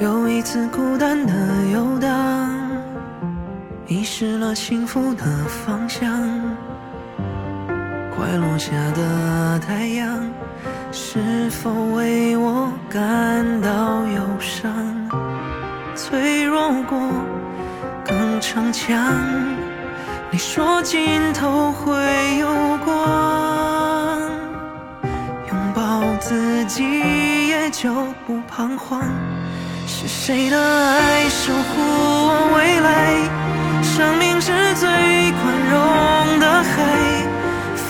又一次孤单的游荡，迷失了幸福的方向。快落下的太阳，是否为我感到忧伤？脆弱过更逞强，你说尽头会有光，拥抱自己也就不彷徨。是谁的爱守护我未来？生命是最宽容的海，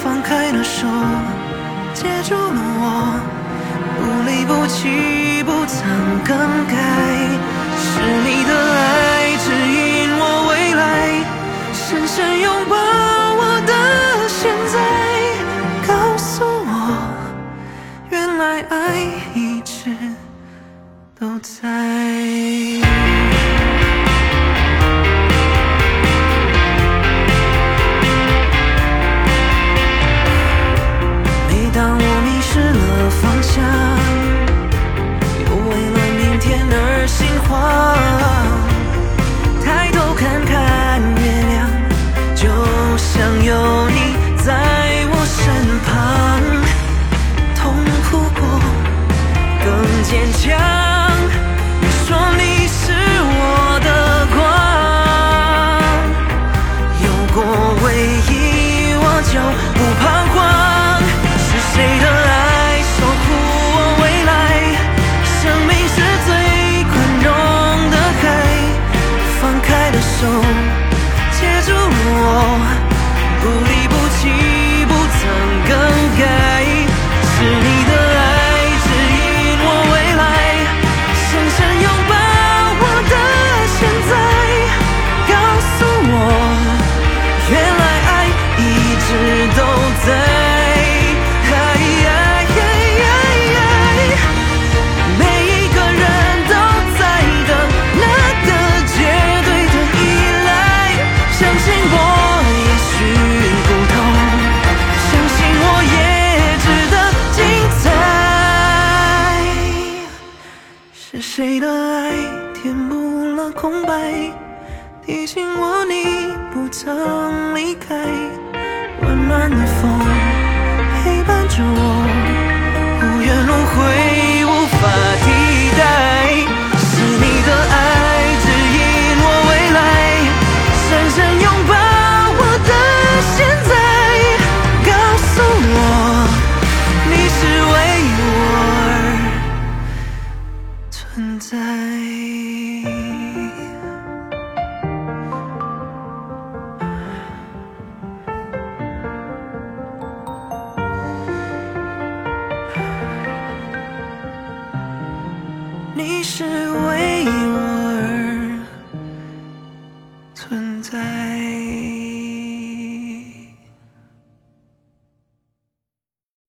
放开了手，接住了我，不离不弃，不曾更改。都在每当我迷失了方向，又为了明天而心慌，抬头看看月亮，就像有你在我身旁，痛苦过，更坚强。接住我，不离不弃。谁的爱填补了空白，提醒我你不曾离开，温暖的风陪伴着我。无怨轮回，在。你是为我而存在。